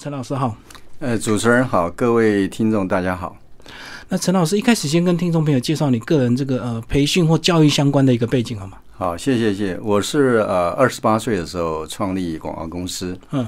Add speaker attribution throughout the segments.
Speaker 1: 陈老师好，
Speaker 2: 呃，主持人好，各位听众大家好。
Speaker 1: 那陈老师一开始先跟听众朋友介绍你个人这个呃培训或教育相关的一个背景好吗？
Speaker 2: 好，谢谢谢。我是呃二十八岁的时候创立广告公司，
Speaker 1: 嗯，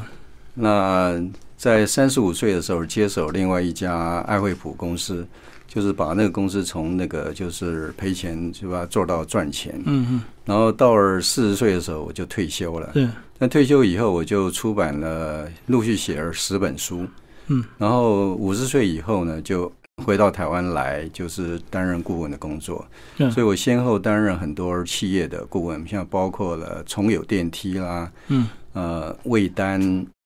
Speaker 2: 那在三十五岁的时候接手另外一家爱惠普公司，就是把那个公司从那个就是赔钱是吧做到赚钱，
Speaker 1: 嗯嗯，
Speaker 2: 然后到了四十岁的时候我就退休了。
Speaker 1: 对，
Speaker 2: 那退休以后我就出版了陆续写了十本书，
Speaker 1: 嗯，
Speaker 2: 然后五十岁以后呢就回到台湾来，就是担任顾问的工作。
Speaker 1: 嗯
Speaker 2: 所以我先后担任很多企业的顾问，像包括了重友电梯啦，
Speaker 1: 嗯，
Speaker 2: 呃，味丹，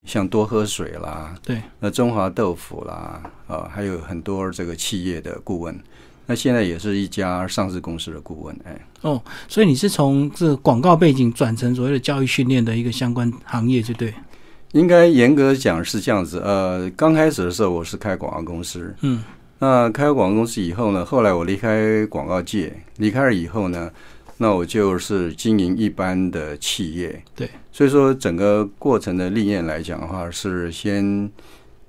Speaker 2: 像多喝水啦，
Speaker 1: 对，
Speaker 2: 那中华豆腐啦，啊、还有很多这个企业的顾问。那现在也是一家上市公司的顾问，哎，
Speaker 1: 哦，所以你是从这个广告背景转成所谓的教育训练的一个相关行业，对不对？
Speaker 2: 应该严格讲是这样子。呃，刚开始的时候我是开广告公司，
Speaker 1: 嗯
Speaker 2: 那开广告公司以后呢，后来我离开广告界，离开了以后呢，那我就是经营一般的企业。
Speaker 1: 对，
Speaker 2: 所以说整个过程的历练来讲的话，是先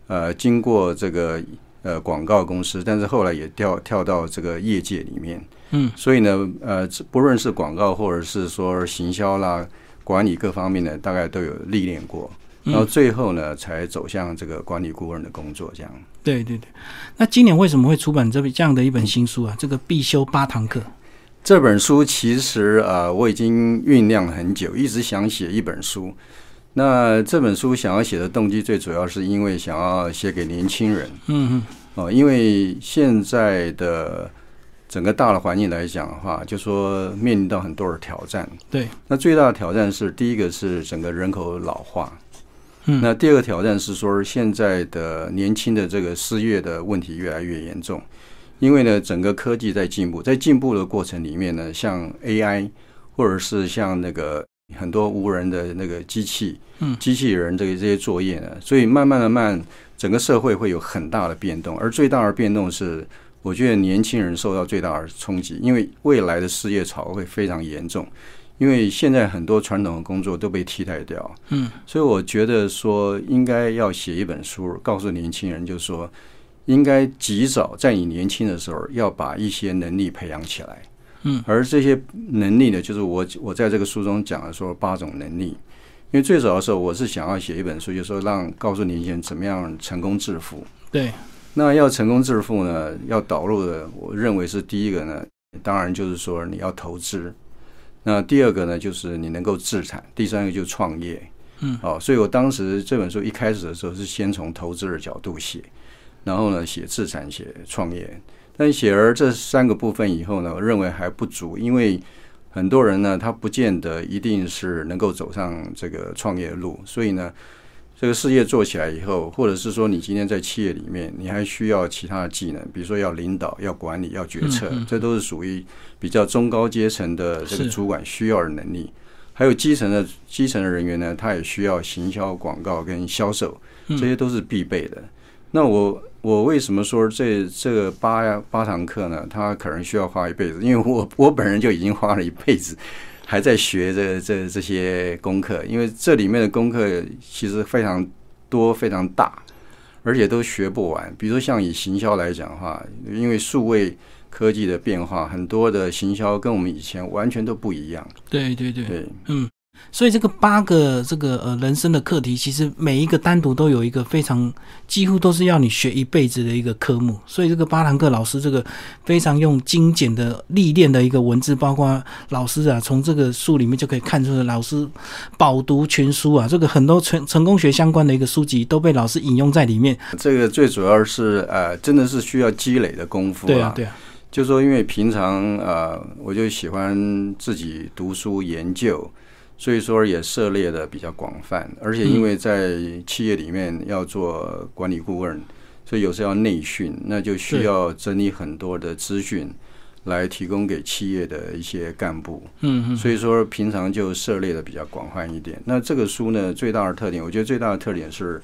Speaker 2: 呃经过这个呃广告公司，但是后来也跳跳到这个业界里面。
Speaker 1: 嗯，
Speaker 2: 所以呢，呃，不论是广告或者是说行销啦、管理各方面呢，大概都有历练过。然后最后呢，才走向这个管理顾问的工作，这样。
Speaker 1: 对对对。那今年为什么会出版这这样的一本新书啊？这个必修八堂课。
Speaker 2: 这本书其实啊，我已经酝酿了很久，一直想写一本书。那这本书想要写的动机，最主要是因为想要写给年轻人。
Speaker 1: 嗯嗯，
Speaker 2: 哦，因为现在的整个大的环境来讲的话，就说面临到很多的挑战。
Speaker 1: 对，
Speaker 2: 那最大的挑战是，第一个是整个人口老化，
Speaker 1: 嗯。
Speaker 2: 那第二个挑战是说，现在的年轻的这个失业的问题越来越严重，因为呢，整个科技在进步，在进步的过程里面呢，像 AI 或者是像那个很多无人的那个机器，
Speaker 1: 嗯
Speaker 2: 机器人这个这些作业呢，所以慢慢的慢，整个社会会有很大的变动，而最大的变动是。我觉得年轻人受到最大的冲击，因为未来的失业潮会非常严重，因为现在很多传统的工作都被替代掉。
Speaker 1: 嗯，
Speaker 2: 所以我觉得说应该要写一本书，告诉年轻人，就是说应该及早在你年轻的时候要把一些能力培养起来。
Speaker 1: 嗯，
Speaker 2: 而这些能力呢，就是我我在这个书中讲的说八种能力。因为最早的时候，我是想要写一本书，就是说让告诉年轻人怎么样成功致富。
Speaker 1: 对，
Speaker 2: 那要成功致富呢，要导入的，我认为是第一个呢，当然就是说你要投资。那第二个呢，就是你能够自产；第三个就是创业。
Speaker 1: 嗯，
Speaker 2: 好、所以我当时这本书一开始的时候是先从投资的角度写，然后呢写自产、写创业。但写而这三个部分以后呢，我认为还不足，因为很多人呢，他不见得一定是能够走上这个创业路，所以呢。这个事业做起来以后，或者是说你今天在企业里面，你还需要其他的技能，比如说要领导、要管理、要决策，
Speaker 1: 嗯嗯
Speaker 2: 这都是属于比较中高阶层的这个主管需要的能力。还有基层的基层的人员呢，他也需要行销、广告跟销售，
Speaker 1: 嗯
Speaker 2: 这些都是必备的。那我我为什么说这这个八八堂课呢？他可能需要花一辈子，因为我我本人就已经花了一辈子。还在学这这这些功课，因为这里面的功课其实非常多、非常大，而且都学不完。比如说像以行销来讲的话，因为数位科技的变化，很多的行销跟我们以前完全都不一样。
Speaker 1: 对对对，
Speaker 2: 对，
Speaker 1: 嗯。所以这个八个这个呃人生的课题，其实每一个单独都有一个非常几乎都是要你学一辈子的一个科目。所以这个巴堂克老师这个非常用精简的历练的一个文字，包括老师啊从这个书里面就可以看出来，老师饱读全书啊，这个很多成成功学相关的一个书籍都被老师引用在里面。
Speaker 2: 这个最主要是呃，真的是需要积累的功夫
Speaker 1: 对啊，对啊，
Speaker 2: 就说因为平常呃，我就喜欢自己读书研究。所以说也涉猎的比较广泛，而且因为在企业里面要做管理顾问，所以有时候要内训，那就需要整理很多的资讯来提供给企业的一些干部。
Speaker 1: 嗯嗯，
Speaker 2: 所以说平常就涉猎的比较广泛一点。那这个书呢，最大的特点，我觉得最大的特点是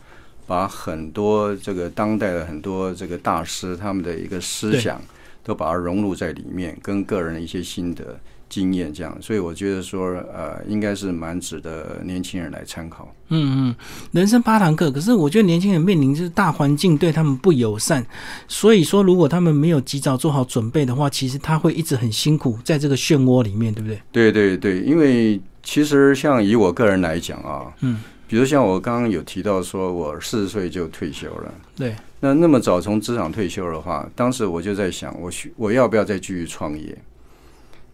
Speaker 2: 把很多这个当代的很多这个大师他们的一个思想都把它融入在里面，跟个人的一些心得。经验，这样，所以我觉得说，呃，应该是蛮值得年轻人来参考。
Speaker 1: 嗯嗯，人生八堂课，可是我觉得年轻人面临就是大环境对他们不友善，所以说如果他们没有及早做好准备的话，其实他会一直很辛苦在这个漩涡里面，对不对？
Speaker 2: 对对对，因为其实像以我个人来讲啊，
Speaker 1: 嗯，
Speaker 2: 比如像我刚刚有提到说，我四十岁就退休了，
Speaker 1: 对，
Speaker 2: 那那么早从职场退休的话，当时我就在想，我需我要不要再继续创业？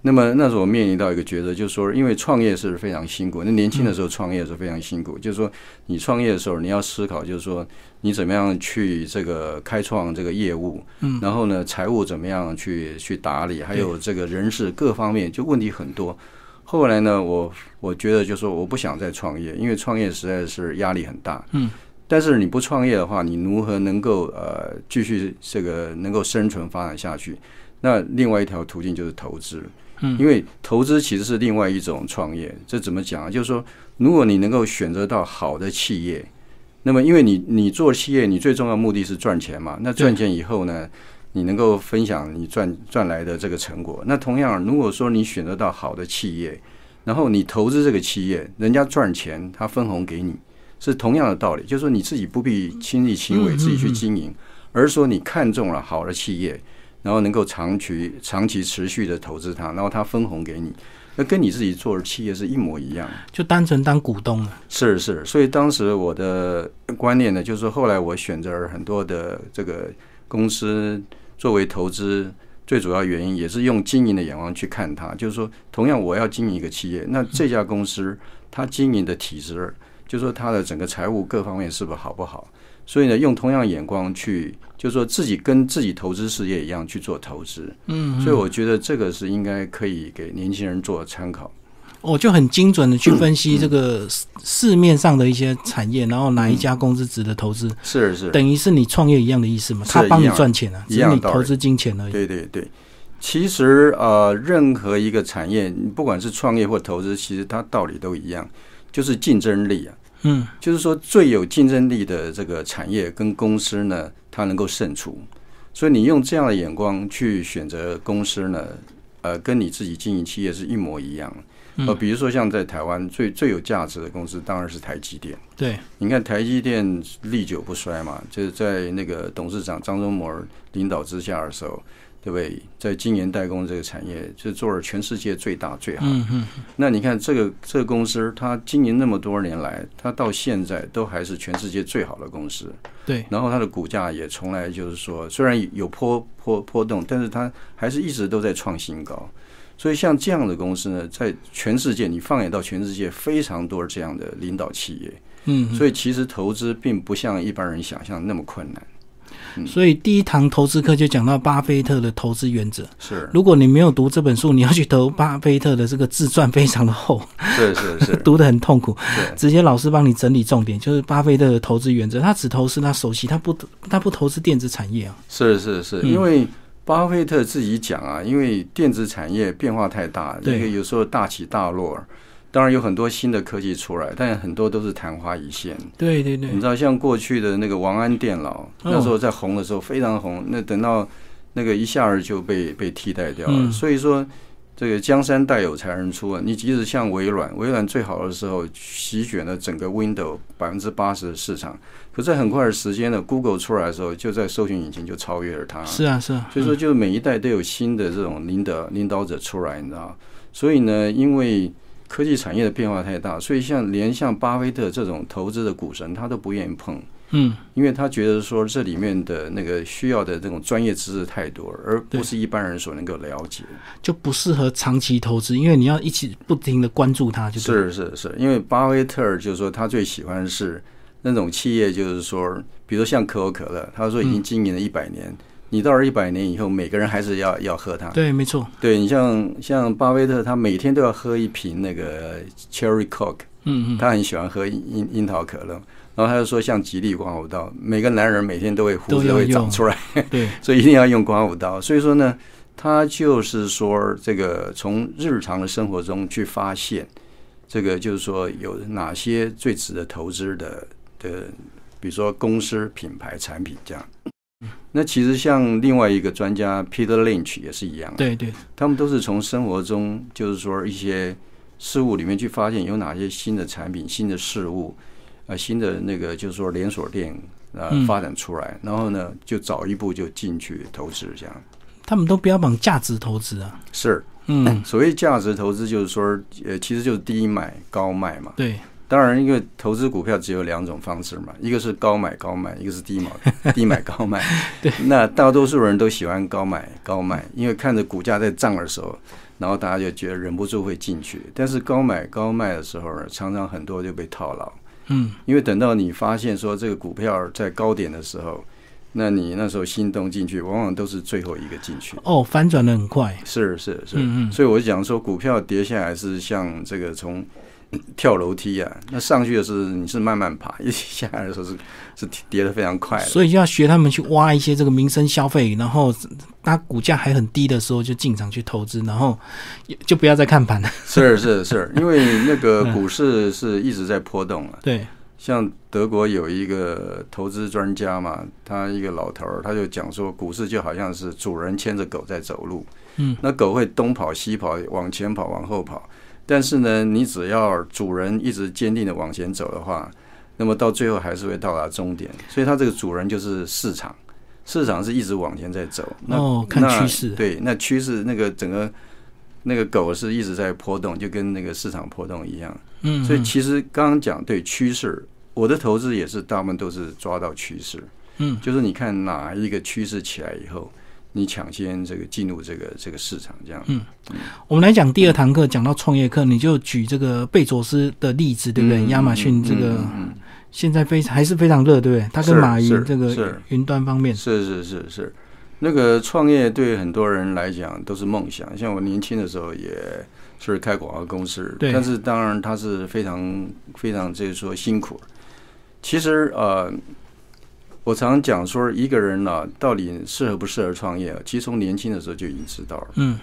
Speaker 2: 那么那时候我面临到一个抉择，就是说，因为创业是非常辛苦。那年轻的时候创业是非常辛苦，就是说，你创业的时候你要思考，就是说，你怎么样去这个开创这个业务，
Speaker 1: 嗯，
Speaker 2: 然后呢，财务怎么样去去打理，还有这个人事各方面，就问题很多。后来呢，我我觉得就是说，我不想再创业，因为创业实在是压力很大，
Speaker 1: 嗯。
Speaker 2: 但是你不创业的话，你如何能够呃继续这个能够生存发展下去？那另外一条途径就是投资。
Speaker 1: 嗯，
Speaker 2: 因为投资其实是另外一种创业，这怎么讲啊？就是说，如果你能够选择到好的企业，那么因为你你做企业，你最重要目的是赚钱嘛。那赚钱以后呢，你能够分享你赚赚来的这个成果。那同样，如果说你选择到好的企业，然后你投资这个企业，人家赚钱，他分红给你，是同样的道理。就是说，你自己不必亲力亲为自己去经营，而是说你看中了好的企业。然后能够长期、长期持续的投资它，然后它分红给你，那跟你自己做的企业是一模一样，
Speaker 1: 就单纯当股东了。
Speaker 2: 是是，所以当时我的观念呢，就是后来我选择很多的这个公司作为投资，最主要原因也是用经营的眼光去看它，就是说，同样我要经营一个企业，那这家公司它经营的体制，就说它的整个财务各方面是不是好不好？所以呢，用同样眼光去，就是说自己跟自己投资事业一样去做投资。
Speaker 1: 嗯，
Speaker 2: 所以我觉得这个是应该可以给年轻人做参考。
Speaker 1: 我就很精准的去分析这个市面上的一些产业，然后哪一家公司值得投资。
Speaker 2: 是是，
Speaker 1: 等于是你创业一样的意思嘛？他帮你赚钱啊，只是你投资金钱而已。
Speaker 2: 对对对，其实呃，任何一个产业，不管是创业或投资，其实它道理都一样，就是竞争力啊。
Speaker 1: 嗯，
Speaker 2: 就是说最有竞争力的这个产业跟公司呢，它能够胜出。所以你用这样的眼光去选择公司呢，呃，跟你自己经营企业是一模一样。呃，比如说像在台湾最最有价值的公司当然是台积电。
Speaker 1: 对，
Speaker 2: 你看台积电历久不衰嘛，就是在那个董事长张忠谋领导之下的时候。对不对？在晶圆代工这个产业，就做了全世界最大最好。
Speaker 1: 嗯嗯。
Speaker 2: 那你看这个这个公司，它经营那么多年来，它到现在都还是全世界最好的公司。
Speaker 1: 对。
Speaker 2: 然后它的股价也从来就是说，虽然有波波波动，但是它还是一直都在创新高。所以像这样的公司呢，在全世界，你放眼到全世界，非常多这样的领导企业。
Speaker 1: 嗯。
Speaker 2: 所以其实投资并不像一般人想象那么困难。
Speaker 1: 所以第一堂投资课就讲到巴菲特的投资原则。
Speaker 2: 是，
Speaker 1: 如果你没有读这本书，你要去投巴菲特的这个自传，非常的厚。
Speaker 2: 是是是，
Speaker 1: 读的很痛苦。
Speaker 2: 对，
Speaker 1: 直接老师帮你整理重点，就是巴菲特的投资原则。他只投资他熟悉，他不他不投资电子产业啊。
Speaker 2: 是是是，因为巴菲特自己讲啊，因为电子产业变化太大，那个有时候大起大落。当然有很多新的科技出来，但很多都是昙花一现。
Speaker 1: 对对对，
Speaker 2: 你知道像过去的那个王安电脑，那时候在红的时候非常红，那等到那个一下儿就被被替代掉了。所以说，这个江山代有才人出啊！你即使像微软，微软最好的时候席卷了整个 Windows 百分之八十的市场，可在很快的时间呢，Google 出来的时候，就在搜寻引擎就超越了它。
Speaker 1: 是啊是啊，
Speaker 2: 所以说就每一代都有新的这种领导领导者出来，你知道所以呢，因为科技产业的变化太大，所以像连像巴菲特这种投资的股神，他都不愿意碰。
Speaker 1: 嗯，
Speaker 2: 因为他觉得说这里面的那个需要的这种专业知识太多，而不是一般人所能够了解，
Speaker 1: 就不适合长期投资。因为你要一起不停的关注它，
Speaker 2: 就是是是。因为巴菲特就是说他最喜欢是那种企业，就是说，比如像可口可乐，他说已经经营了一百年。你到了一百年以后，每个人还是要要喝它。
Speaker 1: 对，没错。
Speaker 2: 对你像像巴菲特，他每天都要喝一瓶那个 Cherry Coke，
Speaker 1: 嗯嗯，
Speaker 2: 他很喜欢喝樱樱桃可乐。然后他就说，像吉利刮胡刀，每个男人每天都会胡子会长出来，
Speaker 1: 对，
Speaker 2: 所以一定要用刮胡刀。所以说呢，他就是说，这个从日常的生活中去发现，这个就是说有哪些最值得投资的的，比如说公司、品牌、产品这样。那其实像另外一个专家 Peter Lynch 也是一样，
Speaker 1: 对对，
Speaker 2: 他们都是从生活中，就是说一些事物里面去发现有哪些新的产品、新的事物，呃，新的那个就是说连锁店呃
Speaker 1: 嗯
Speaker 2: 发展出来，然后呢就早一步就进去投资，这样
Speaker 1: 他们都标榜价值投资啊。
Speaker 2: 是
Speaker 1: 嗯，
Speaker 2: 所谓价值投资，就是说呃其实就是低买高卖嘛。
Speaker 1: 对，
Speaker 2: 当然，因为投资股票只有两种方式嘛，一个是高买高卖，一个是低买 低买高卖。
Speaker 1: 对，
Speaker 2: 那大多数人都喜欢高买高卖，因为看着股价在涨的时候，然后大家就觉得忍不住会进去。但是高买高卖的时候呢，常常很多就被套牢，
Speaker 1: 嗯，
Speaker 2: 因为等到你发现说这个股票在高点的时候，那你那时候心动进去，往往都是最后一个进去。
Speaker 1: 哦，反转的很快。
Speaker 2: 是是是，
Speaker 1: 嗯嗯
Speaker 2: 所以我就讲说，股票跌下来是像这个从跳楼梯啊，那上去的是你是慢慢爬，一下来的时候是 是跌得非常快的。
Speaker 1: 所以就要学他们去挖一些这个民生消费，然后它股价还很低的时候就进场去投资，然后就不要再看盘了。
Speaker 2: 是是是，因为那个股市是一直在波动啊。
Speaker 1: 对，
Speaker 2: 像德国有一个投资专家嘛，他一个老头儿，他就讲说，股市就好像是主人牵着狗在走路，
Speaker 1: 嗯，
Speaker 2: 那狗会东跑西跑，往前跑，往后跑。但是呢，你只要主人一直坚定的往前走的话，那么到最后还是会到达终点。所以它这个主人就是市场，市场是一直往前在走。那
Speaker 1: 哦看
Speaker 2: 那
Speaker 1: 趋势
Speaker 2: 对，那趋势那个整个那个狗是一直在波动，就跟那个市场波动一样。
Speaker 1: 嗯，嗯
Speaker 2: 所以其实刚刚讲对趋势，我的投资也是大部分都是抓到趋势，
Speaker 1: 嗯，
Speaker 2: 就是你看哪一个趋势起来以后，你抢先这个进入这个这个市场，这样。
Speaker 1: 嗯我们来讲第二堂课，讲到创业课，你就举这个贝佐斯的例子，对不对？
Speaker 2: 嗯
Speaker 1: 亚马逊这个现在非还是非常热，对不对？他跟马云这个
Speaker 2: 是
Speaker 1: 云端方面
Speaker 2: 嗯，是是是是，那个创业对很多人来讲都是梦想。像我年轻的时候也是开广告公司，
Speaker 1: 对
Speaker 2: 但是当然他是非常非常就是说辛苦。其实呃，我常讲说一个人呢、到底适合不适合创业，其实从年轻的时候就已经知道了。
Speaker 1: 嗯，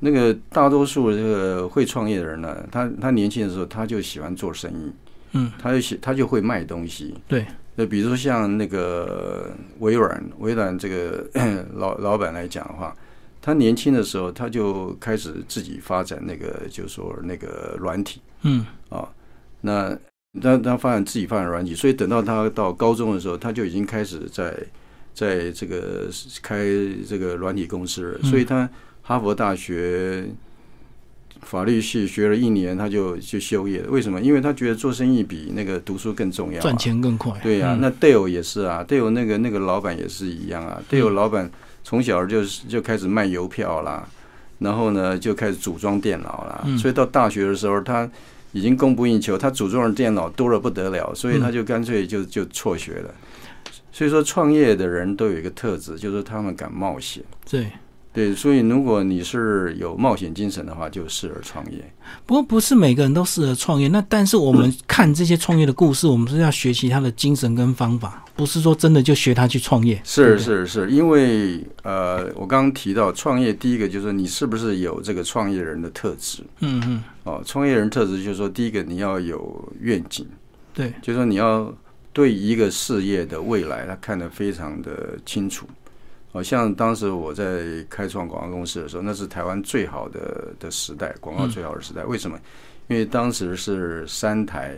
Speaker 2: 那个大多数这个会创业的人呢，他他年轻的时候他就喜欢做生意，
Speaker 1: 嗯，
Speaker 2: 他就喜他就会卖东西，
Speaker 1: 对，
Speaker 2: 那比如说像那个微软，微软这个 老老板来讲的话，他年轻的时候他就开始自己发展那个，就是说那个软体
Speaker 1: 嗯。
Speaker 2: 啊，那他他发展自己发展软体，所以等到他到高中的时候，他就已经开始在在这个开这个软体公司了，
Speaker 1: 嗯
Speaker 2: 所以他哈佛大学。法律系学了一年，他就就休业了。为什么？因为他觉得做生意比那个读书更重要、啊，
Speaker 1: 赚钱更快。
Speaker 2: 对呀、
Speaker 1: 嗯
Speaker 2: 那 Dale 也是啊，Dale 那个那个老板也是一样啊。Dale
Speaker 1: 嗯
Speaker 2: 老板从小就是就开始卖邮票啦，然后呢就开始组装电脑啦，
Speaker 1: 嗯
Speaker 2: 所以到大学的时候他已经供不应求，他组装的电脑多了不得了，所以他就干脆就就辍学了。所以说，创业的人都有一个特质，就是他们敢冒险。
Speaker 1: 对。
Speaker 2: 对，所以如果你是有冒险精神的话，就适合创业。
Speaker 1: 不过不是每个人都适合创业，那但是我们看这些创业的故事，我们是要学习他的精神跟方法，不是说真的就学他去创业。
Speaker 2: 是是是，因为呃，我刚刚提到创业，第一个就是你是不是有这个创业人的特质
Speaker 1: 嗯嗯，
Speaker 2: 哦。创业人特质就是说，第一个你要有愿景，
Speaker 1: 对，
Speaker 2: 就是说你要对一个事业的未来，他看得非常的清楚。好像当时我在开创广告公司的时候，那是台湾最好的的时代，广告最好的时代。为什么？因为当时是三台、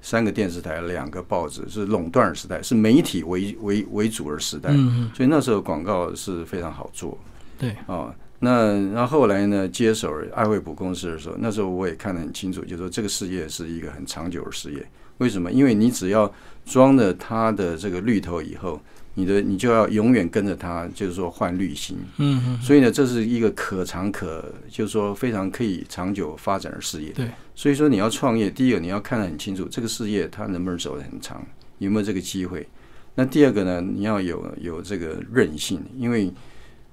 Speaker 2: 三个电视台、两个报纸，是垄断的时代，是媒体为为为主的时代。所以那时候广告是非常好做
Speaker 1: 对，
Speaker 2: 啊。那然后后来呢，接手爱惠普公司的时候，那时候我也看得很清楚，就是说这个事业是一个很长久的事业。为什么？因为你只要装了它的这个绿头以后，你的你就要永远跟着它，就是说换滤芯。
Speaker 1: 嗯嗯，
Speaker 2: 所以呢，这是一个可长可，就是说非常可以长久发展的事业。
Speaker 1: 对，
Speaker 2: 所以说你要创业，第一个你要看得很清楚，这个事业它能不能走得很长，有没有这个机会。那第二个呢，你要有有这个韧性，因为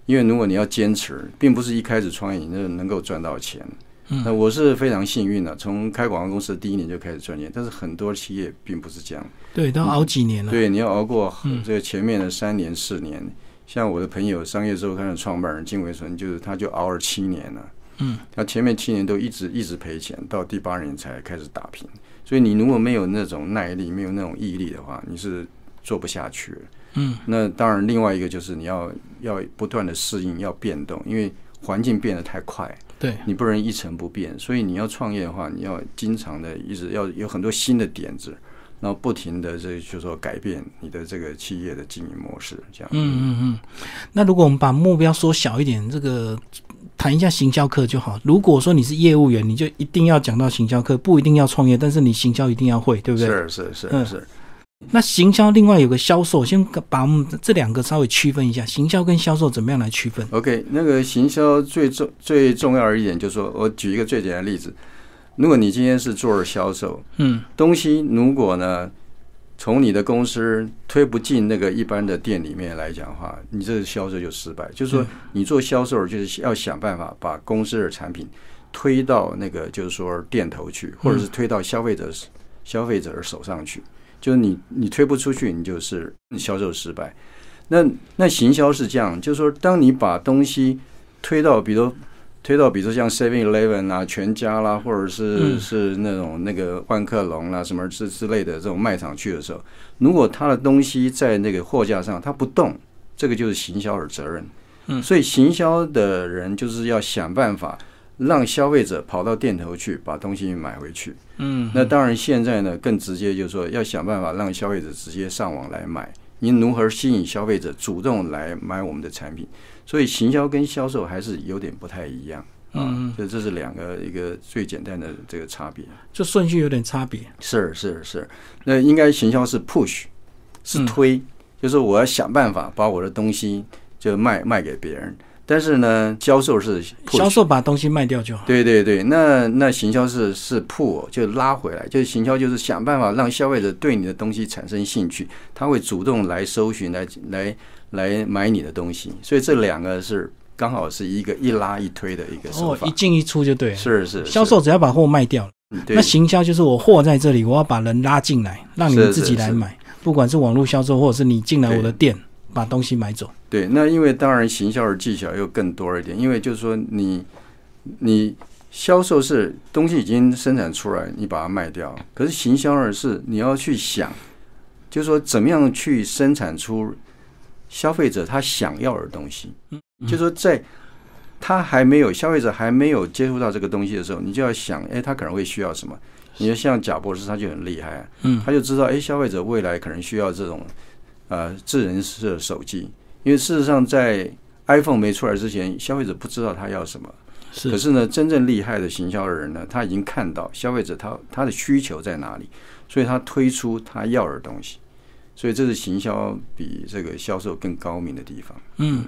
Speaker 2: 因为如果你要坚持，并不是一开始创业你就能够赚到钱。
Speaker 1: 嗯
Speaker 2: 那我是非常幸运的，从开广告公司的第一年就开始赚钱，但是很多企业并不是这样。
Speaker 1: 对，都要熬几年了。
Speaker 2: 对，你要熬过
Speaker 1: 嗯
Speaker 2: 这个前面的三年四年。像我的朋友商业周刊的创办人金伟纯，就是他就熬了七年了。
Speaker 1: 嗯，
Speaker 2: 他前面七年都一直一直赔钱，到第八年才开始打平。所以你如果没有那种耐力，没有那种毅力的话，你是做不下去了。
Speaker 1: 嗯，
Speaker 2: 那当然，另外一个就是你要要不断的适应，要变动，因为环境变得太快，
Speaker 1: 对，
Speaker 2: 你不能一成不变。所以你要创业的话，你要经常的一直要有很多新的点子，然后不停的这就是说改变你的这个企业的经营模式，这样。
Speaker 1: 嗯嗯嗯。那如果我们把目标缩小一点，这个谈一下行销课就好。如果说你是业务员，你就一定要讲到行销课，不一定要创业，但是你行销一定要会，对不对？
Speaker 2: 是是是
Speaker 1: 嗯
Speaker 2: 是。
Speaker 1: 那行销另外有个销售，先把我们这两个稍微区分一下，行销跟销售怎么样来区分
Speaker 2: ？OK，那个行销最重最重要的一点就是说，我举一个最简单的例子，如果你今天是做销售，
Speaker 1: 嗯
Speaker 2: 东西如果呢从你的公司推不进那个一般的店里面来讲的话，你这个销售就失败。就是说，你做销售就是要想办法把公司的产品推到那个就是说店头去，或者是推到消费者消费者的手上去。就是你你推不出去，你就是销售失败。那那行销是这样，就是说，当你把东西推到，比如推到，比如说像 Seven Eleven 啊、全家啦，或者是
Speaker 1: 嗯
Speaker 2: 是那种那个万客隆啦、什么之之类的这种卖场去的时候，如果他的东西在那个货架上它不动，这个就是行销的责任。
Speaker 1: 嗯
Speaker 2: 所以行销的人就是要想办法让消费者跑到店头去把东西买回去。
Speaker 1: 嗯，
Speaker 2: 那当然，现在呢更直接，就是说要想办法让消费者直接上网来买。您如何吸引消费者主动来买我们的产品？所以行销跟销售还是有点不太一样啊
Speaker 1: 嗯，
Speaker 2: 就这是两个一个最简单的这个差别。
Speaker 1: 这顺序有点差别。
Speaker 2: 是是是，那应该行销是 push，是
Speaker 1: 嗯
Speaker 2: 推，就是我要想办法把我的东西就卖卖给别人。但是呢，销售是
Speaker 1: 销售把东西卖掉就好。
Speaker 2: 对对对，那那行销是是 pull，就拉回来，就是行销就是想办法让消费者对你的东西产生兴趣，他会主动来搜寻，来来来买你的东西，所以这两个是刚好是一个一拉一推的一个手
Speaker 1: 哦，
Speaker 2: 法。
Speaker 1: 一进一出就对了。
Speaker 2: 是是，是。
Speaker 1: 销售只要把货卖掉那行销就是我货在这里，我要把人拉进来，让你们自己来买，不管是网络销售或者是你进来我的店把东西买走。
Speaker 2: 对，那因为当然行销的技巧又更多一点，因为就是说你你销售是东西已经生产出来，你把它卖掉，可是行销呢是你要去想，就是说怎么样去生产出消费者他想要的东西，
Speaker 1: 嗯
Speaker 2: 就是说在他还没有消费者还没有接触到这个东西的时候，你就要想，哎，他可能会需要什么？你就像贾博士他就很厉害啊，
Speaker 1: 嗯
Speaker 2: 他就知道，哎，消费者未来可能需要这种呃智能式手机，因为事实上在 iPhone 没出来之前，消费者不知道他要什么。
Speaker 1: 是，
Speaker 2: 可是呢，真正厉害的行销的人呢，他已经看到消费者他他的需求在哪里，所以他推出他要的东西。所以这是行销比这个销售更高明的地方。
Speaker 1: 嗯，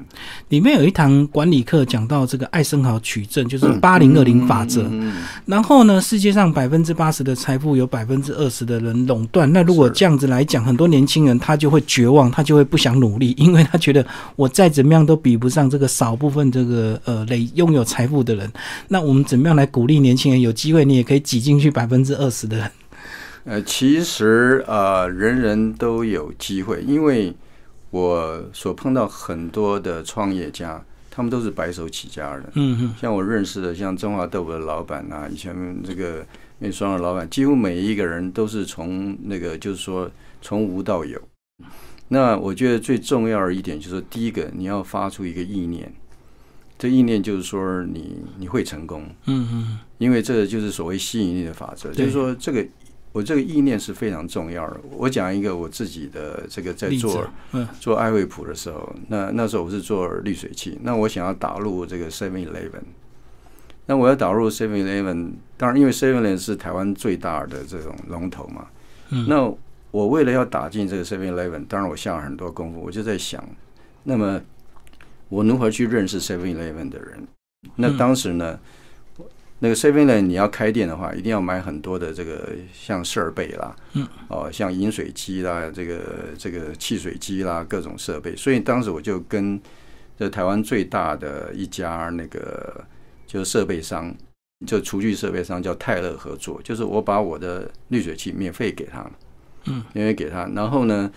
Speaker 1: 里面有一堂管理课讲到这个艾森豪取证，就是八零二零法则。
Speaker 2: 嗯，
Speaker 1: 然后呢，世界上百分之八十的财富有百分之二十的人垄断。那如果这样子来讲，很多年轻人他就会绝望，他就会不想努力，因为他觉得我再怎么样都比不上这个少部分这个呃累拥有财富的人。那我们怎么样来鼓励年轻人有机会，你也可以挤进去百分之二十的人？
Speaker 2: 呃，其实呃，人人都有机会，因为我所碰到很多的创业家，他们都是白手起家的。
Speaker 1: 嗯嗯
Speaker 2: 像我认识的，像中华豆腐的老板啊，以前这个面霜的老板，几乎每一个人都是从那个就是说从无到有。那我觉得最重要的一点就是，第一个你要发出一个意念，这意念就是说你你会成功，
Speaker 1: 嗯嗯
Speaker 2: 因为这就是所谓吸引力的法则，就是说这个我这个意念是非常重要的。我讲一个我自己的这个在做
Speaker 1: 嗯
Speaker 2: 做爱惠普的时候，那那时候我是做滤水器，那我想要打入这个 Seven Eleven，那我要打入 Seven Eleven，当然因为 Seven Eleven 是台湾最大的这种龙头嘛，
Speaker 1: 嗯
Speaker 2: 那我为了要打进这个 Seven Eleven，当然我下了很多功夫，我就在想，那么我如何去认识 Seven Eleven 的人？那
Speaker 1: 嗯
Speaker 2: 当时呢？那个 Seven Eleven 你要开店的话，一定要买很多的这个像设备啦，
Speaker 1: 嗯，
Speaker 2: 哦，像饮水机啦，这个这个汽水机啦，各种设备。所以当时我就跟这台湾最大的一家那个就是设备商，就厨具设备商叫泰勒合作，就是我把我的滤水器免费给他，
Speaker 1: 嗯，
Speaker 2: 免费给他。然后呢，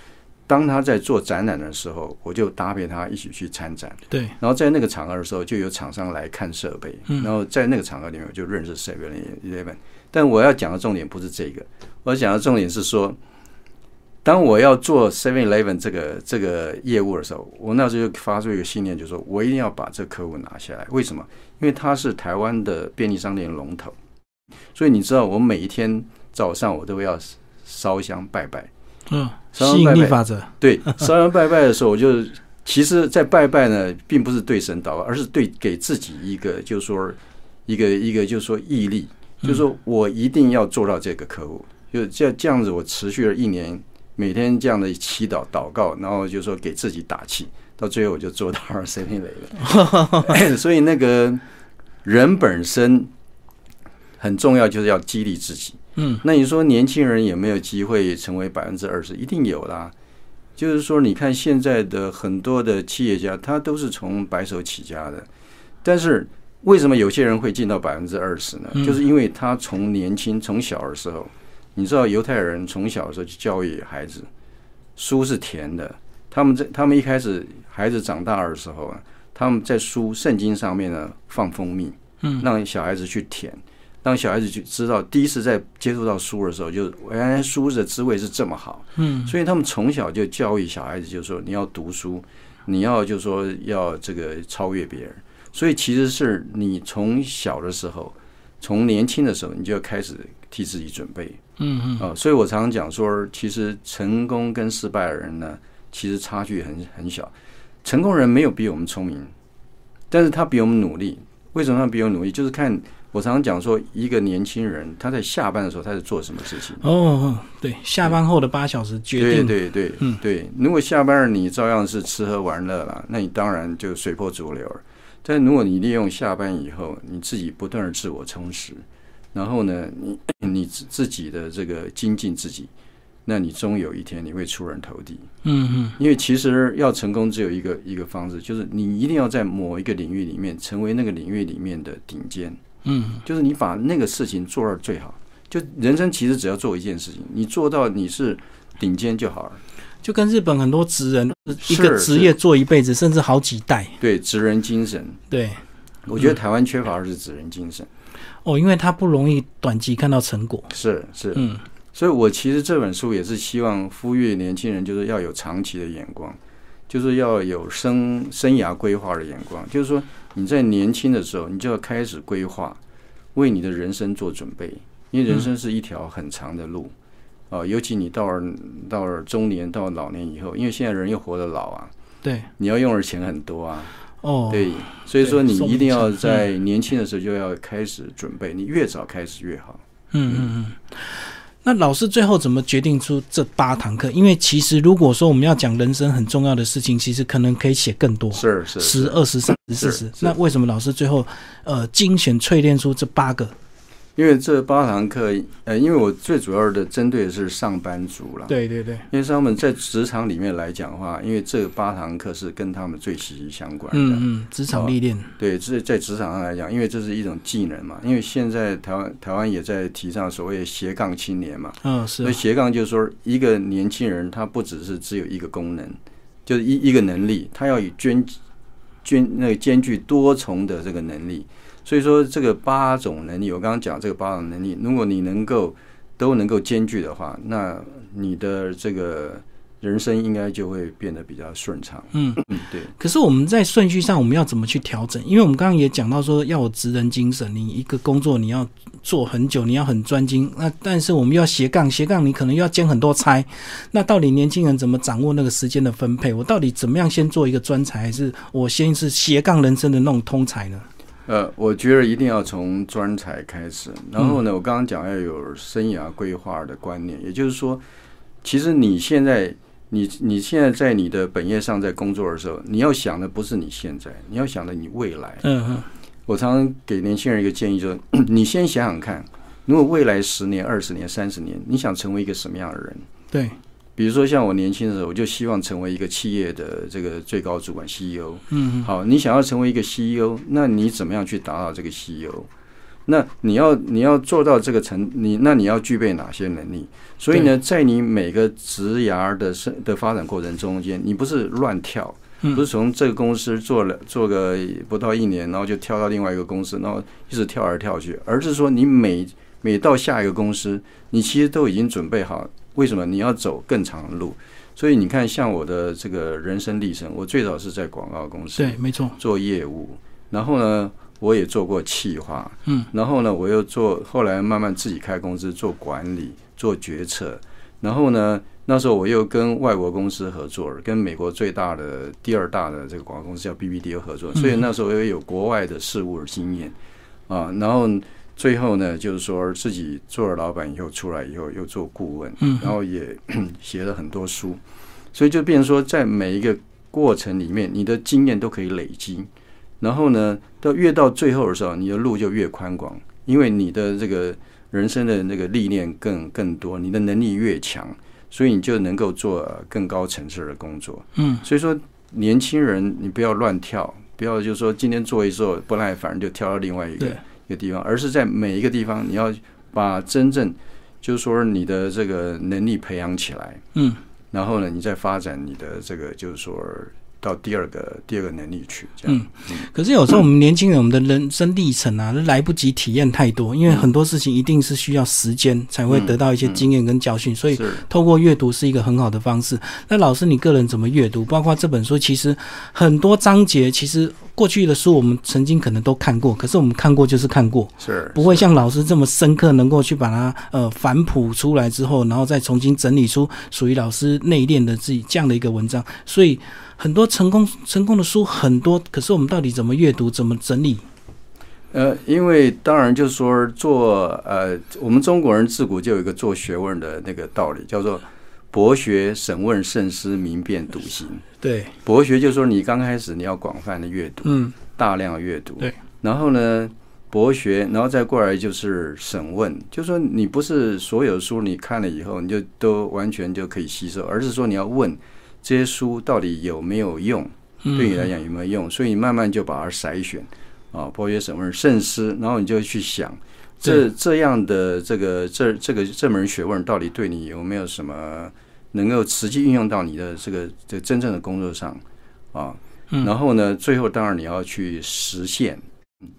Speaker 2: 当他在做展览的时候，我就搭配他一起去参展。
Speaker 1: 对，
Speaker 2: 然后在那个场合的时候，就有厂商来看设备，
Speaker 1: 嗯
Speaker 2: 然后在那个场合里面我就认识 Seven Eleven。但我要讲的重点不是这个，我要讲的重点是说，当我要做 Seven Eleven 这个这个业务的时候，我那时候就发出一个信念，就是说我一定要把这客户拿下来。为什么？因为他是台湾的便利商店龙头，所以你知道，我每一天早上我都要烧香拜拜。
Speaker 1: 嗯，吸引力法则。
Speaker 2: 对，烧香拜拜的时候，我就其实，在拜拜呢，并不是对神祷告，而是对给自己一个，就是说一个一个，就是说毅力，就是说我一定要做到这个客户。就这这样子，我持续了一年。每天这样的祈祷祷告，然后就说给自己打气，到最后我就做到二 C P 雷了。所以那个人本身很重要，就是要激励自己。
Speaker 1: 嗯，
Speaker 2: 那你说年轻人有没有机会成为百分之二十？一定有啦。就是说，你看现在的很多的企业家，他都是从白手起家的。但是为什么有些人会进到百分之二十呢？就是因为他从年轻从小的时候。你知道犹太人从小的时候就教育孩子，书是甜的。他们在他们一开始孩子长大的时候啊，他们在书圣经上面呢放蜂蜜，
Speaker 1: 嗯，
Speaker 2: 让小孩子去舔，让小孩子就知道第一次在接触到书的时候，就原来书的滋味是这么好，
Speaker 1: 嗯，
Speaker 2: 所以他们从小就教育小孩子，就是说你要读书，你要就是说要这个超越别人。所以其实是你从小的时候，从年轻的时候，你就要开始替自己准备。
Speaker 1: 嗯嗯
Speaker 2: 啊，所以我常常讲说，其实成功跟失败的人呢，其实差距很很小。成功人没有比我们聪明，但是他比我们努力。为什么他比我们努力？就是看我常常讲说，一个年轻人他在下班的时候他在做什么事情。
Speaker 1: 哦，对，下班后的八小时决定。
Speaker 2: 对对对，嗯对。如果下班了你照样是吃喝玩乐了，那你当然就随波逐流了。但如果你利用下班以后，你自己不断的自我充实。然后呢，你你自自己的这个精进自己，那你终有一天你会出人头地。
Speaker 1: 嗯嗯。
Speaker 2: 因为其实要成功只有一个一个方式，就是你一定要在某一个领域里面成为那个领域里面的顶尖。
Speaker 1: 嗯。
Speaker 2: 就是你把那个事情做到最好。就人生其实只要做一件事情，你做到你是顶尖就好了。
Speaker 1: 就跟日本很多职人一个职业做一辈子，甚至好几代。
Speaker 2: 对，职人精神。
Speaker 1: 对。
Speaker 2: 我觉得台湾缺乏的是职人精神。
Speaker 1: 哦，因为他不容易短期看到成果，
Speaker 2: 是是，
Speaker 1: 嗯，
Speaker 2: 所以我其实这本书也是希望呼吁年轻人，就是要有长期的眼光，就是要有生生涯规划的眼光，就是说你在年轻的时候，你就要开始规划，为你的人生做准备，因为人生是一条很长的路，啊，尤其你到了到了中年到老年以后，因为现在人又活得老啊，
Speaker 1: 对，
Speaker 2: 你要用的钱很多啊。
Speaker 1: 哦，
Speaker 2: 对，所以说你一定要在年轻的时候就要开始准备，你越早开始越好。
Speaker 1: 嗯嗯嗯。那老师最后怎么决定出这八堂课？因为其实如果说我们要讲人生很重要的事情，其实可能可以写更多，
Speaker 2: 是是
Speaker 1: 十、二十、三十、四十。那为什么老师最后呃精选淬炼出这八个？
Speaker 2: 因为这八堂课，呃，因为我最主要的针对的是上班族啦。
Speaker 1: 对对对。
Speaker 2: 因为他们在职场里面来讲的话，因为这八堂课是跟他们最息息相关的。
Speaker 1: 嗯嗯，职场历练。
Speaker 2: 对，这在职场上来讲，因为这是一种技能嘛。因为现在台湾台湾也在提倡所谓斜杠青年嘛。
Speaker 1: 嗯，是。
Speaker 2: 所以斜杠就是说，一个年轻人他不只是只有一个功能，就是一一个能力，他要以兼兼那个兼具多重的这个能力。所以说，这个八种能力，我刚刚讲这个八种能力，如果你能够都能够兼具的话，那你的这个人生应该就会变得比较顺畅。
Speaker 1: 嗯
Speaker 2: 嗯，对。
Speaker 1: 可是我们在顺序上，我们要怎么去调整？因为我们刚刚也讲到说，要有职人精神，你一个工作你要做很久，你要很专精。那但是我们要斜杠，斜杠你可能要兼很多差。那到底年轻人怎么掌握那个时间的分配？我到底怎么样先做一个专才，还是我先是斜杠人生的那种通才呢？
Speaker 2: 呃，我觉得一定要从专才开始。然后呢，我刚刚讲要有生涯规划的观念，也就是说，其实你现在，你你现在在你的本业上在工作的时候，你要想的不是你现在，你要想的你未来。
Speaker 1: 嗯嗯。
Speaker 2: 我常常给年轻人一个建议，就是 你先想想看，如果未来十年、二十年、三十年，你想成为一个什么样的人？
Speaker 1: 对。
Speaker 2: 比如说，像我年轻的时候，我就希望成为一个企业的这个最高主管 CEO。
Speaker 1: 嗯，
Speaker 2: 好，你想要成为一个 CEO，那你怎么样去达到这个 CEO？那你要你要做到这个成，你那你要具备哪些能力？所以呢，在你每个职涯的生的发展过程中间，你不是乱跳，不是从这个公司做了做个不到一年，然后就跳到另外一个公司，然后一直跳来跳去，而是说你每每到下一个公司，你其实都已经准备好。为什么你要走更长的路？所以你看，像我的这个人生历程，我最早是在广告公司，
Speaker 1: 对，没错，
Speaker 2: 做业务，然后呢，我也做过企划，
Speaker 1: 嗯，
Speaker 2: 然后呢，我又做，后来慢慢自己开公司做管理、做决策，然后呢，那时候我又跟外国公司合作，跟美国最大的、第二大的这个广告公司叫 BBDO 合作，所以那时候又有国外的事务的经验啊，然后最后呢，就是说自己做了老板以后出来以后又做顾问，
Speaker 1: 嗯，
Speaker 2: 然后也 写了很多书，所以就变成说，在每一个过程里面，你的经验都可以累积。然后呢，到越到最后的时候，你的路就越宽广，因为你的这个人生的那个历练更更多，你的能力越强，所以你就能够做更高层次的工作。
Speaker 1: 嗯，
Speaker 2: 所以说年轻人你不要乱跳，不要就是说今天做一做不耐烦就跳到另外一个个地方，而是在每一个地方你要把真正就是说你的这个能力培养起来，
Speaker 1: 嗯，
Speaker 2: 然后呢，你再发展你的这个就是说到第二个第二个能力去，这样。
Speaker 1: 嗯可是有时候我们年轻人，我们的人生历程啊，来不及体验太多，因为很多事情一定是需要时间才会得到一些经验跟教训，所以透过阅读是一个很好的方式。那老师，你个人怎么阅读？包括这本书，其实很多章节，其实过去的书我们曾经可能都看过，可是我们看过就是看过，
Speaker 2: 是
Speaker 1: 不会像老师这么深刻，能够去把它呃反哺出来之后，然后再重新整理出属于老师内敛的自己这样的一个文章。所以很多成功成功的书很多，可是我们到底怎么阅读，怎么整理？
Speaker 2: 呃，因为当然就是说做呃，我们中国人自古就有一个做学问的那个道理，叫做博学、审问、慎思、明辨、笃行。
Speaker 1: 对，
Speaker 2: 博学就是说你刚开始你要广泛的阅读，
Speaker 1: 嗯，
Speaker 2: 大量的阅读，
Speaker 1: 对。
Speaker 2: 然后呢，博学，然后再过来就是审问，就是说你不是所有书你看了以后你就都完全就可以吸收，而是说你要问这些书到底有没有用，
Speaker 1: 嗯
Speaker 2: 对你来讲有没有用，所以你慢慢就把它筛选啊，博学、审问、慎思，然后你就去想。这这样的这个这这个这门学问到底对你有没有什么能够实际运用到你的这个这个真正的工作上啊？
Speaker 1: 嗯
Speaker 2: 然后呢，最后当然你要去实现，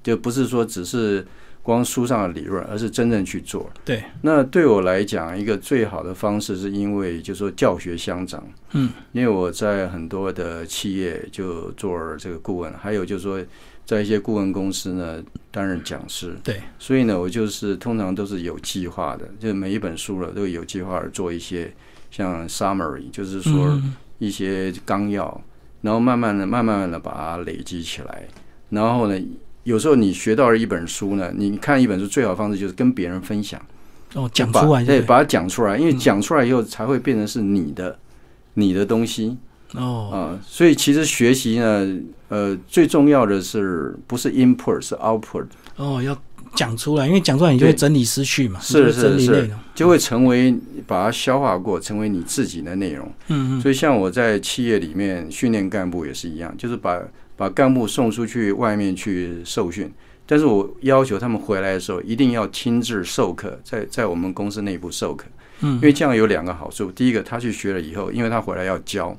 Speaker 2: 就不是说只是光书上的理论，而是真正去做。
Speaker 1: 对，
Speaker 2: 那对我来讲，一个最好的方式是因为就说教学相长，
Speaker 1: 嗯，
Speaker 2: 因为我在很多的企业就做这个顾问，还有就是说在一些顾问公司呢担任讲师，
Speaker 1: 对，
Speaker 2: 所以呢，我就是通常都是有计划的，就每一本书了都有计划的做一些像 summary，就是说
Speaker 1: 嗯。
Speaker 2: 一些纲要，然后慢慢的、慢慢的把它累积起来。然后呢，有时候你学到了一本书呢，你看一本书最好的方式就是跟别人分享，
Speaker 1: 哦，讲出来
Speaker 2: 对，把它讲出来，因为
Speaker 1: 嗯。
Speaker 2: 讲出来以后才会变成是你的、你的东西。
Speaker 1: 哦，
Speaker 2: 啊。所以其实学习呢，呃，最重要的是不是 input 是 output，
Speaker 1: 哦，要讲出来，因为讲出来你就会整理思绪嘛，
Speaker 2: 是是。
Speaker 1: 内容，
Speaker 2: 就会成为把它消化过，成为你自己的内容。
Speaker 1: 嗯嗯，
Speaker 2: 所以像我在企业里面训练干部也是一样，就是把把干部送出去外面去受训，但是我要求他们回来的时候一定要亲自授课，在在我们公司内部授课，
Speaker 1: 嗯
Speaker 2: 因为这样有两个好处，第一个他去学了以后，因为他回来要教，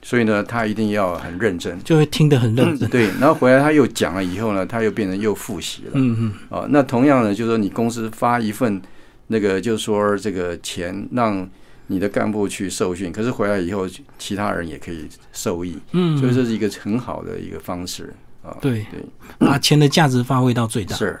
Speaker 2: 所以呢他一定要很认真。
Speaker 1: 就会听得很认真，
Speaker 2: 对，然后回来他又讲了以后呢，他又变成又复习了。
Speaker 1: 嗯嗯，
Speaker 2: 哦，那同样呢，就是说你公司发一份那个，就是说这个钱让你的干部去受训，可是回来以后，其他人也可以受益，
Speaker 1: 嗯，
Speaker 2: 所以这是一个很好的一个方式啊。
Speaker 1: 对
Speaker 2: 对，
Speaker 1: 把钱的价值发挥到最大。
Speaker 2: 是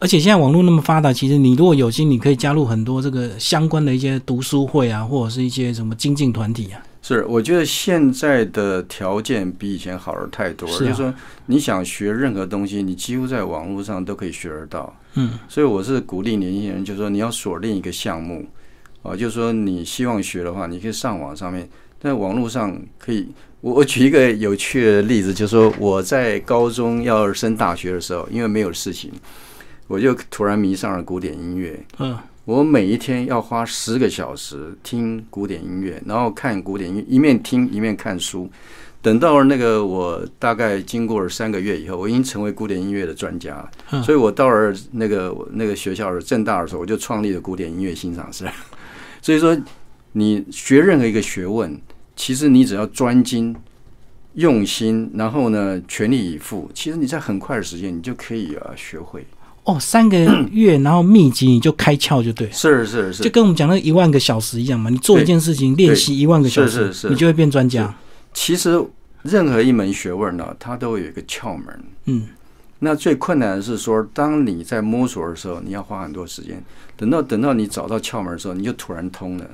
Speaker 1: 而且现在网络那么发达，其实你如果有心，你可以加入很多这个相关的一些读书会啊，或者是一些什么精进团体啊。
Speaker 2: 是，我觉得现在的条件比以前好了太多了。
Speaker 1: 是啊
Speaker 2: 就是说，你想学任何东西，你几乎在网络上都可以学得到。
Speaker 1: 嗯，
Speaker 2: 所以我是鼓励年轻人，就是说你要锁定一个项目，啊，就是说你希望学的话，你可以上网上面，在网络上可以。我我举一个有趣的例子，就是说我在高中要升大学的时候，因为没有事情，我就突然迷上了古典音乐。
Speaker 1: 嗯，
Speaker 2: 我每一天要花十个小时听古典音乐，然后看古典音乐，一面听一面看书。等到那个我大概经过了三个月以后，我已经成为古典音乐的专家了。
Speaker 1: 嗯
Speaker 2: 所以我到了那个那个学校的正大的时候，我就创立了古典音乐欣赏室。所以说，你学任何一个学问，其实你只要专精、用心，然后呢全力以赴，其实你在很快的时间你就可以啊学会。
Speaker 1: 哦，三个月，然后密集你就开窍就对，
Speaker 2: 是是是，
Speaker 1: 就跟我们讲那一万个小时一样嘛。你做一件事情练习一万个小时，
Speaker 2: 是是是
Speaker 1: 你就会变专家。
Speaker 2: 其实任何一门学问呢，它都有一个窍门。
Speaker 1: 嗯，
Speaker 2: 那最困难的是说，当你在摸索的时候，你要花很多时间。等到等到你找到窍门的时候，你就突然通了，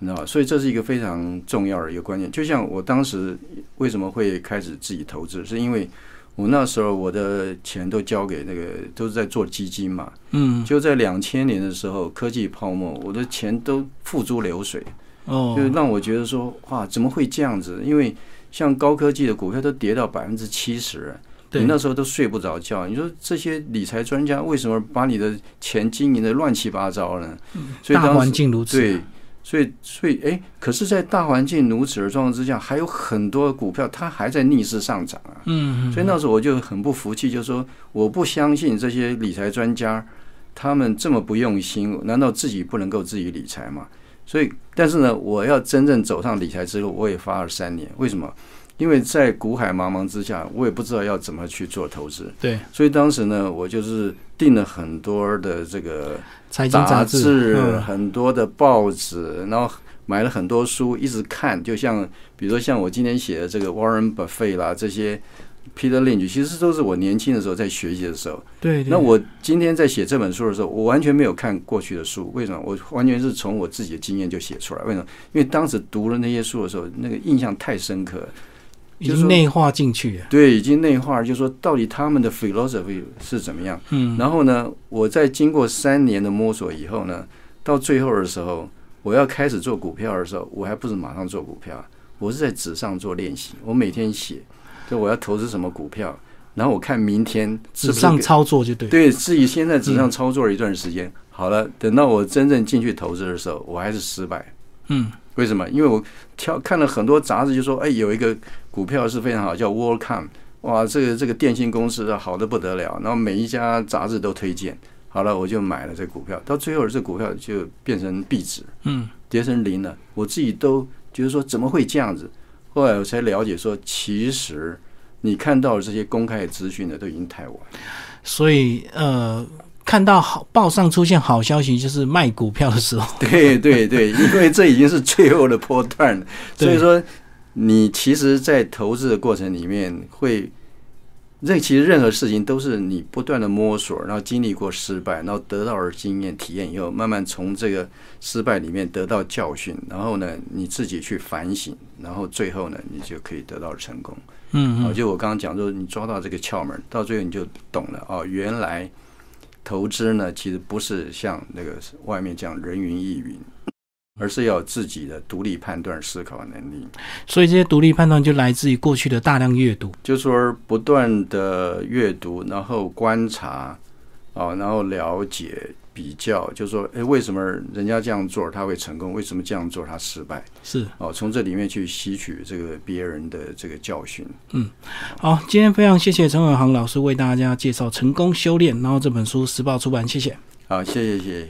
Speaker 2: 你知道吧？所以这是一个非常重要的一个观念。就像我当时为什么会开始自己投资，是因为我那时候我的钱都交给那个都是在做基金嘛。
Speaker 1: 嗯，
Speaker 2: 就在两千年的时候，科技泡沫，我的钱都付诸流水。
Speaker 1: 哦，
Speaker 2: 就让我觉得说，哇，怎么会这样子？因为像高科技的股票都跌到百分之七十，你那时候都睡不着觉。你说这些理财专家为什么把你的钱经营的乱七八糟呢？所以
Speaker 1: 大环境如此，
Speaker 2: 对，所以所以哎，可是，在大环境如此的状况之下，还有很多股票它还在逆势上涨啊。
Speaker 1: 嗯，
Speaker 2: 所以那时候我就很不服气，就说我不相信这些理财专家，他们这么不用心，难道自己不能够自己理财吗？所以，但是呢，我要真正走上理财之路，我也花了三年。为什么？因为在股海茫茫之下，我也不知道要怎么去做投资。
Speaker 1: 对，
Speaker 2: 所以当时呢，我就是订了很多的这个
Speaker 1: 财经杂
Speaker 2: 志，很多的报纸，然后买了很多书，一直看。就像比如说，像我今天写的这个 Warren Buffett 啦，这些。Peter Lynch 其实都是我年轻的时候在学习的时候。
Speaker 1: 对。
Speaker 2: 那我今天在写这本书的时候，我完全没有看过去的书。为什么？我完全是从我自己的经验就写出来。为什么？因为当时读了那些书的时候，那个印象太深刻，
Speaker 1: 已经内化进去了。
Speaker 2: 对，已经内化，就是说到底他们的 philosophy 是怎么样？
Speaker 1: 嗯。
Speaker 2: 然后呢，我在经过三年的摸索以后呢，到最后的时候，我要开始做股票的时候，我还不是马上做股票，我是在纸上做练习，我每天写。就我要投资什么股票，然后我看明天
Speaker 1: 纸上操作就对，
Speaker 2: 对自己先在纸上操作了一段时间，好了，等到我真正进去投资的时候，我还是失败。
Speaker 1: 嗯，
Speaker 2: 为什么？因为我挑看了很多杂志，就说，哎，有一个股票是非常好，叫 WorldCom，哇，这个这个电信公司好的不得了，然后每一家杂志都推荐，好了，我就买了这股票，到最后这股票就变成壁纸，
Speaker 1: 嗯，
Speaker 2: 跌成零了，我自己都觉得说怎么会这样子？后来我才了解说，其实你看到的这些公开的资讯呢，都已经太晚。
Speaker 1: 所以，呃，看到好报上出现好消息，就是卖股票的时候。
Speaker 2: 对 对对，因为这已经是最后的波段了。所以说，你其实，在投资的过程里面会。任其实任何事情都是你不断的摸索，然后经历过失败，然后得到了经验体验以后，慢慢从这个失败里面得到教训，然后呢，你自己去反省，然后最后呢，你就可以得到成功。
Speaker 1: 嗯
Speaker 2: 嗯。就我刚刚讲，说你抓到这个窍门，到最后你就懂了哦，原来投资呢，其实不是像那个外面这样人云亦云。而是要自己的独立判断、思考能力，
Speaker 1: 所以这些独立判断就来自于过去的大量阅读，
Speaker 2: 就说不断的阅读，然后观察，啊，然后了解、比较，就是说，哎，为什么人家这样做他会成功？为什么这样做他失败？
Speaker 1: 是
Speaker 2: 哦，从这里面去吸取这个别人的这个教训。
Speaker 1: 嗯，好，今天非常谢谢陈伟航老师为大家介绍《成功修炼》，然后这本书时报出版，谢谢。
Speaker 2: 好，谢谢，谢谢。